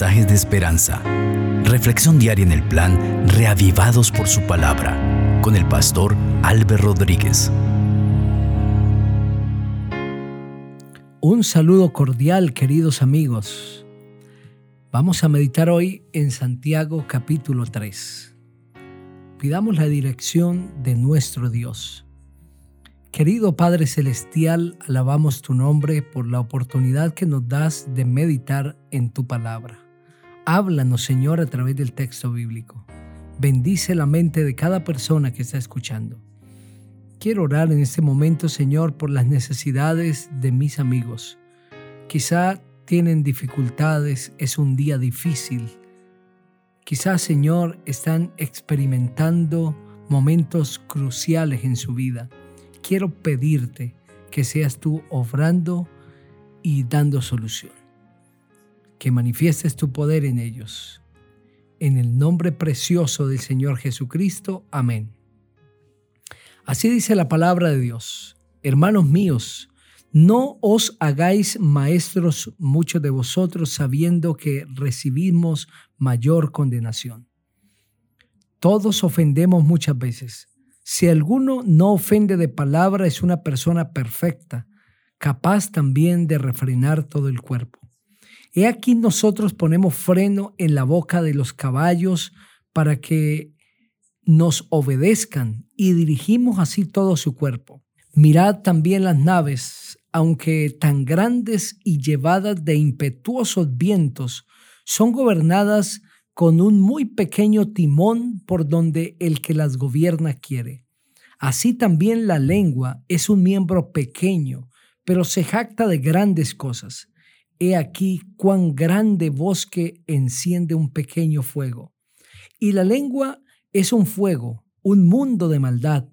de esperanza. Reflexión diaria en el plan Reavivados por su palabra con el pastor Álvaro Rodríguez. Un saludo cordial, queridos amigos. Vamos a meditar hoy en Santiago capítulo 3. Pidamos la dirección de nuestro Dios. Querido Padre Celestial, alabamos tu nombre por la oportunidad que nos das de meditar en tu palabra. Háblanos, Señor, a través del texto bíblico. Bendice la mente de cada persona que está escuchando. Quiero orar en este momento, Señor, por las necesidades de mis amigos. Quizá tienen dificultades, es un día difícil. Quizá, Señor, están experimentando momentos cruciales en su vida quiero pedirte que seas tú obrando y dando solución. Que manifiestes tu poder en ellos. En el nombre precioso del Señor Jesucristo. Amén. Así dice la palabra de Dios. Hermanos míos, no os hagáis maestros muchos de vosotros sabiendo que recibimos mayor condenación. Todos ofendemos muchas veces si alguno no ofende de palabra, es una persona perfecta, capaz también de refrenar todo el cuerpo. He aquí nosotros ponemos freno en la boca de los caballos para que nos obedezcan y dirigimos así todo su cuerpo. Mirad también las naves, aunque tan grandes y llevadas de impetuosos vientos, son gobernadas con un muy pequeño timón por donde el que las gobierna quiere. Así también la lengua es un miembro pequeño, pero se jacta de grandes cosas. He aquí cuán grande bosque enciende un pequeño fuego. Y la lengua es un fuego, un mundo de maldad.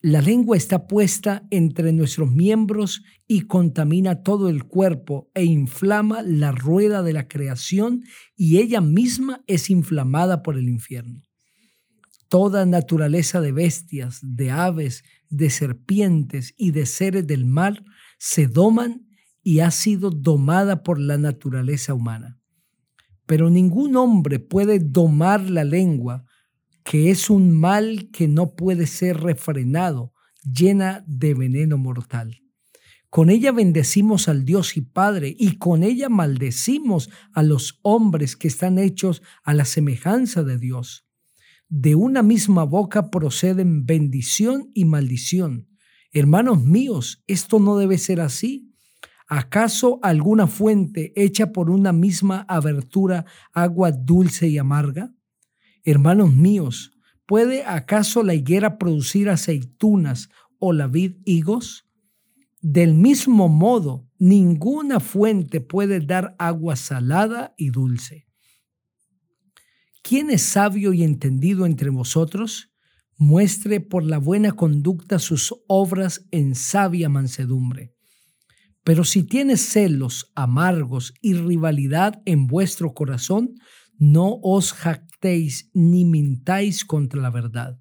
La lengua está puesta entre nuestros miembros y contamina todo el cuerpo e inflama la rueda de la creación y ella misma es inflamada por el infierno. Toda naturaleza de bestias, de aves, de serpientes y de seres del mar se doman y ha sido domada por la naturaleza humana. Pero ningún hombre puede domar la lengua que es un mal que no puede ser refrenado, llena de veneno mortal. Con ella bendecimos al Dios y Padre y con ella maldecimos a los hombres que están hechos a la semejanza de Dios. De una misma boca proceden bendición y maldición. Hermanos míos, esto no debe ser así. ¿Acaso alguna fuente hecha por una misma abertura agua dulce y amarga? Hermanos míos, ¿puede acaso la higuera producir aceitunas o la vid higos? Del mismo modo, ninguna fuente puede dar agua salada y dulce. ¿Quién es sabio y entendido entre vosotros? Muestre por la buena conducta sus obras en sabia mansedumbre. Pero si tienes celos amargos y rivalidad en vuestro corazón, no os jactéis ni mintáis contra la verdad.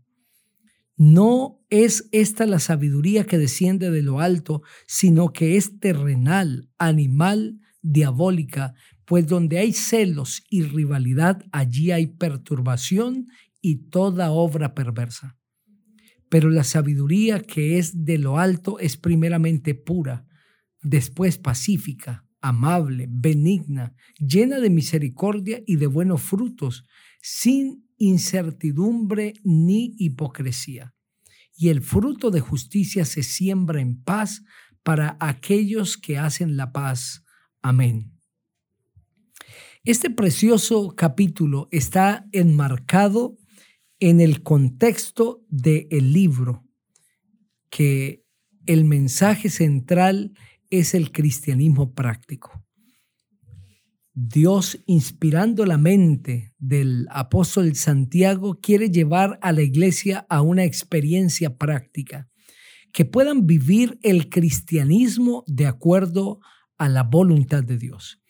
No es esta la sabiduría que desciende de lo alto, sino que es terrenal, animal, diabólica, pues donde hay celos y rivalidad, allí hay perturbación y toda obra perversa. Pero la sabiduría que es de lo alto es primeramente pura, después pacífica, amable, benigna, llena de misericordia y de buenos frutos, sin incertidumbre ni hipocresía. Y el fruto de justicia se siembra en paz para aquellos que hacen la paz. Amén. Este precioso capítulo está enmarcado en el contexto del libro, que el mensaje central es el cristianismo práctico. Dios, inspirando la mente del apóstol Santiago, quiere llevar a la iglesia a una experiencia práctica, que puedan vivir el cristianismo de acuerdo a la voluntad de Dios.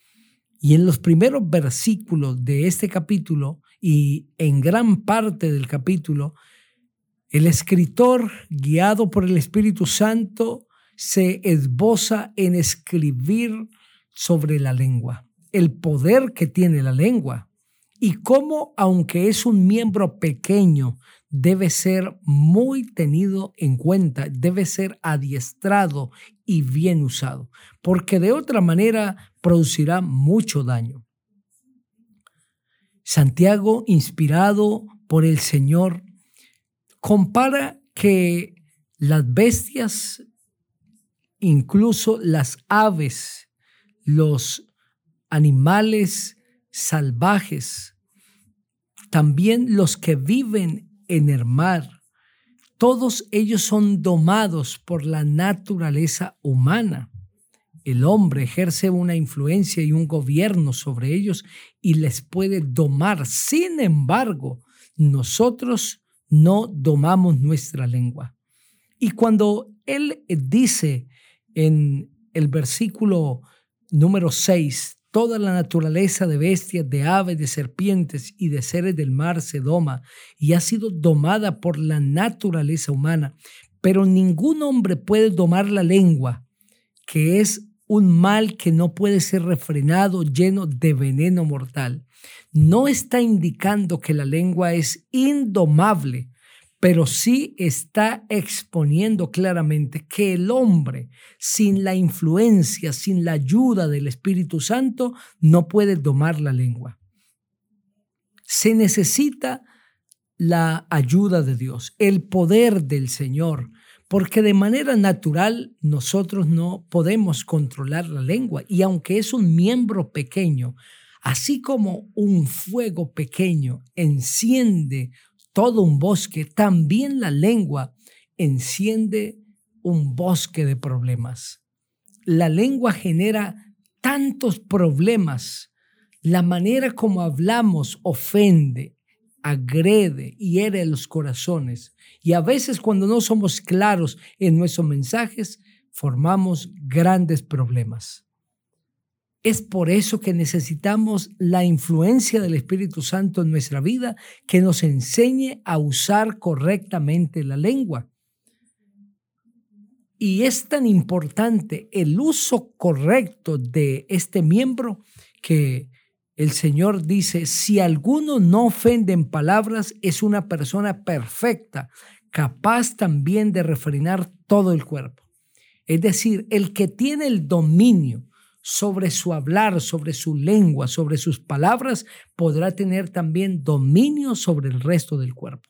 Y en los primeros versículos de este capítulo y en gran parte del capítulo, el escritor, guiado por el Espíritu Santo, se esboza en escribir sobre la lengua el poder que tiene la lengua y cómo, aunque es un miembro pequeño, debe ser muy tenido en cuenta, debe ser adiestrado y bien usado, porque de otra manera producirá mucho daño. Santiago, inspirado por el Señor, compara que las bestias, incluso las aves, los animales salvajes, también los que viven en el mar, todos ellos son domados por la naturaleza humana. El hombre ejerce una influencia y un gobierno sobre ellos y les puede domar. Sin embargo, nosotros no domamos nuestra lengua. Y cuando él dice en el versículo número 6, Toda la naturaleza de bestias, de aves, de serpientes y de seres del mar se doma y ha sido domada por la naturaleza humana. Pero ningún hombre puede domar la lengua, que es un mal que no puede ser refrenado, lleno de veneno mortal. No está indicando que la lengua es indomable, pero sí está exponiendo claramente que el hombre, sin la influencia, sin la ayuda del Espíritu Santo, no puede domar la lengua. Se necesita la ayuda de Dios, el poder del Señor, porque de manera natural nosotros no podemos controlar la lengua y aunque es un miembro pequeño, así como un fuego pequeño enciende todo un bosque, también la lengua enciende un bosque de problemas. La lengua genera tantos problemas. La manera como hablamos ofende, agrede, hiere los corazones. Y a veces cuando no somos claros en nuestros mensajes, formamos grandes problemas. Es por eso que necesitamos la influencia del Espíritu Santo en nuestra vida que nos enseñe a usar correctamente la lengua. Y es tan importante el uso correcto de este miembro que el Señor dice, si alguno no ofende en palabras, es una persona perfecta, capaz también de refrenar todo el cuerpo. Es decir, el que tiene el dominio sobre su hablar, sobre su lengua, sobre sus palabras, podrá tener también dominio sobre el resto del cuerpo.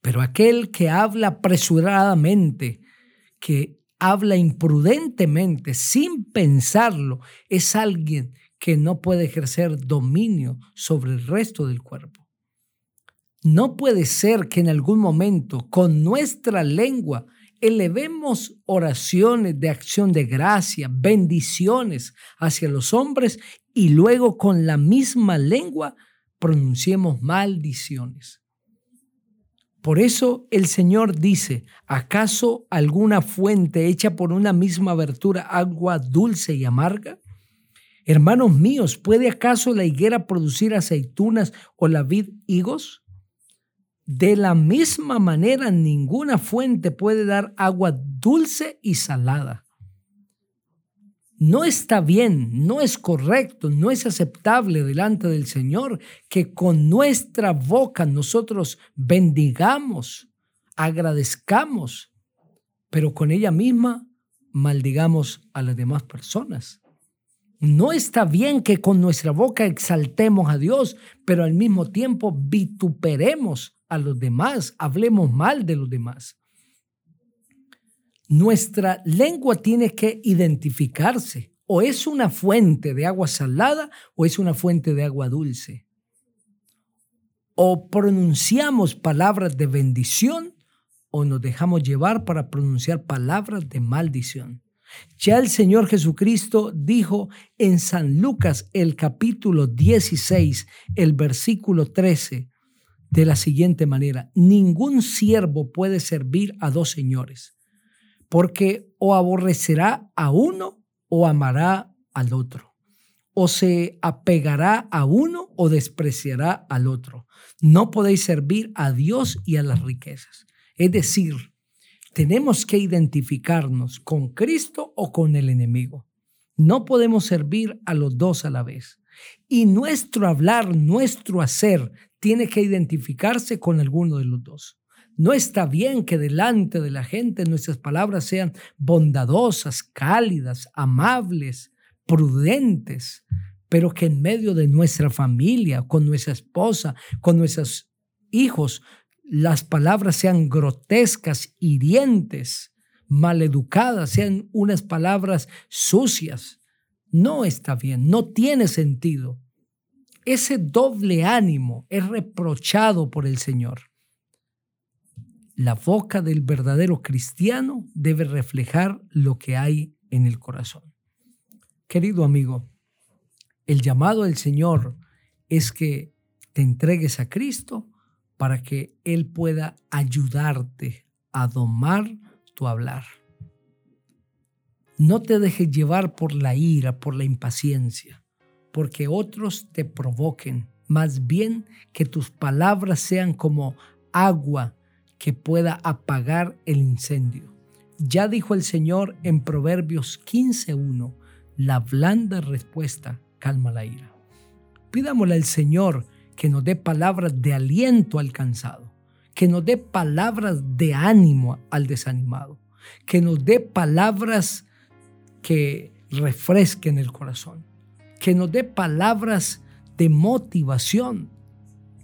Pero aquel que habla apresuradamente, que habla imprudentemente, sin pensarlo, es alguien que no puede ejercer dominio sobre el resto del cuerpo. No puede ser que en algún momento con nuestra lengua elevemos oraciones de acción de gracia, bendiciones hacia los hombres y luego con la misma lengua pronunciemos maldiciones. Por eso el Señor dice, ¿acaso alguna fuente hecha por una misma abertura agua dulce y amarga? Hermanos míos, ¿puede acaso la higuera producir aceitunas o la vid higos? De la misma manera, ninguna fuente puede dar agua dulce y salada. No está bien, no es correcto, no es aceptable delante del Señor que con nuestra boca nosotros bendigamos, agradezcamos, pero con ella misma maldigamos a las demás personas. No está bien que con nuestra boca exaltemos a Dios, pero al mismo tiempo vituperemos a los demás, hablemos mal de los demás. Nuestra lengua tiene que identificarse. O es una fuente de agua salada o es una fuente de agua dulce. O pronunciamos palabras de bendición o nos dejamos llevar para pronunciar palabras de maldición. Ya el Señor Jesucristo dijo en San Lucas el capítulo 16, el versículo 13, de la siguiente manera, ningún siervo puede servir a dos señores, porque o aborrecerá a uno o amará al otro, o se apegará a uno o despreciará al otro. No podéis servir a Dios y a las riquezas. Es decir, tenemos que identificarnos con Cristo o con el enemigo. No podemos servir a los dos a la vez. Y nuestro hablar, nuestro hacer, tiene que identificarse con alguno de los dos. No está bien que delante de la gente nuestras palabras sean bondadosas, cálidas, amables, prudentes, pero que en medio de nuestra familia, con nuestra esposa, con nuestros hijos, las palabras sean grotescas, hirientes, maleducadas, sean unas palabras sucias. No está bien, no tiene sentido. Ese doble ánimo es reprochado por el Señor. La boca del verdadero cristiano debe reflejar lo que hay en el corazón. Querido amigo, el llamado del Señor es que te entregues a Cristo para que Él pueda ayudarte a domar tu hablar. No te dejes llevar por la ira, por la impaciencia, porque otros te provoquen. Más bien que tus palabras sean como agua que pueda apagar el incendio. Ya dijo el Señor en Proverbios 15.1, la blanda respuesta calma la ira. Pidámosle al Señor que nos dé palabras de aliento al cansado, que nos dé palabras de ánimo al desanimado, que nos dé palabras que refresquen el corazón, que nos dé palabras de motivación,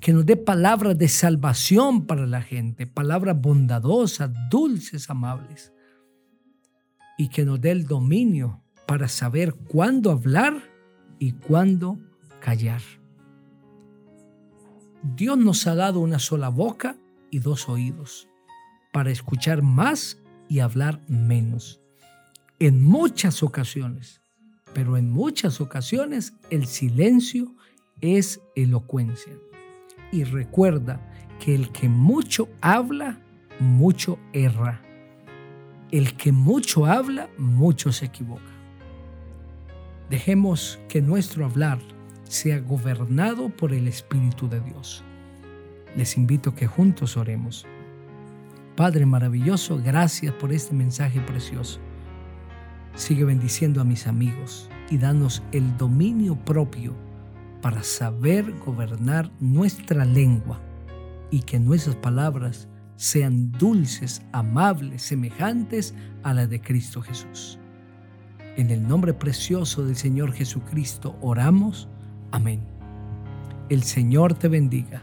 que nos dé palabras de salvación para la gente, palabras bondadosas, dulces, amables, y que nos dé el dominio para saber cuándo hablar y cuándo callar. Dios nos ha dado una sola boca y dos oídos para escuchar más y hablar menos. En muchas ocasiones, pero en muchas ocasiones el silencio es elocuencia. Y recuerda que el que mucho habla, mucho erra. El que mucho habla, mucho se equivoca. Dejemos que nuestro hablar sea gobernado por el Espíritu de Dios. Les invito a que juntos oremos. Padre maravilloso, gracias por este mensaje precioso. Sigue bendiciendo a mis amigos y danos el dominio propio para saber gobernar nuestra lengua y que nuestras palabras sean dulces, amables, semejantes a las de Cristo Jesús. En el nombre precioso del Señor Jesucristo oramos. Amén. El Señor te bendiga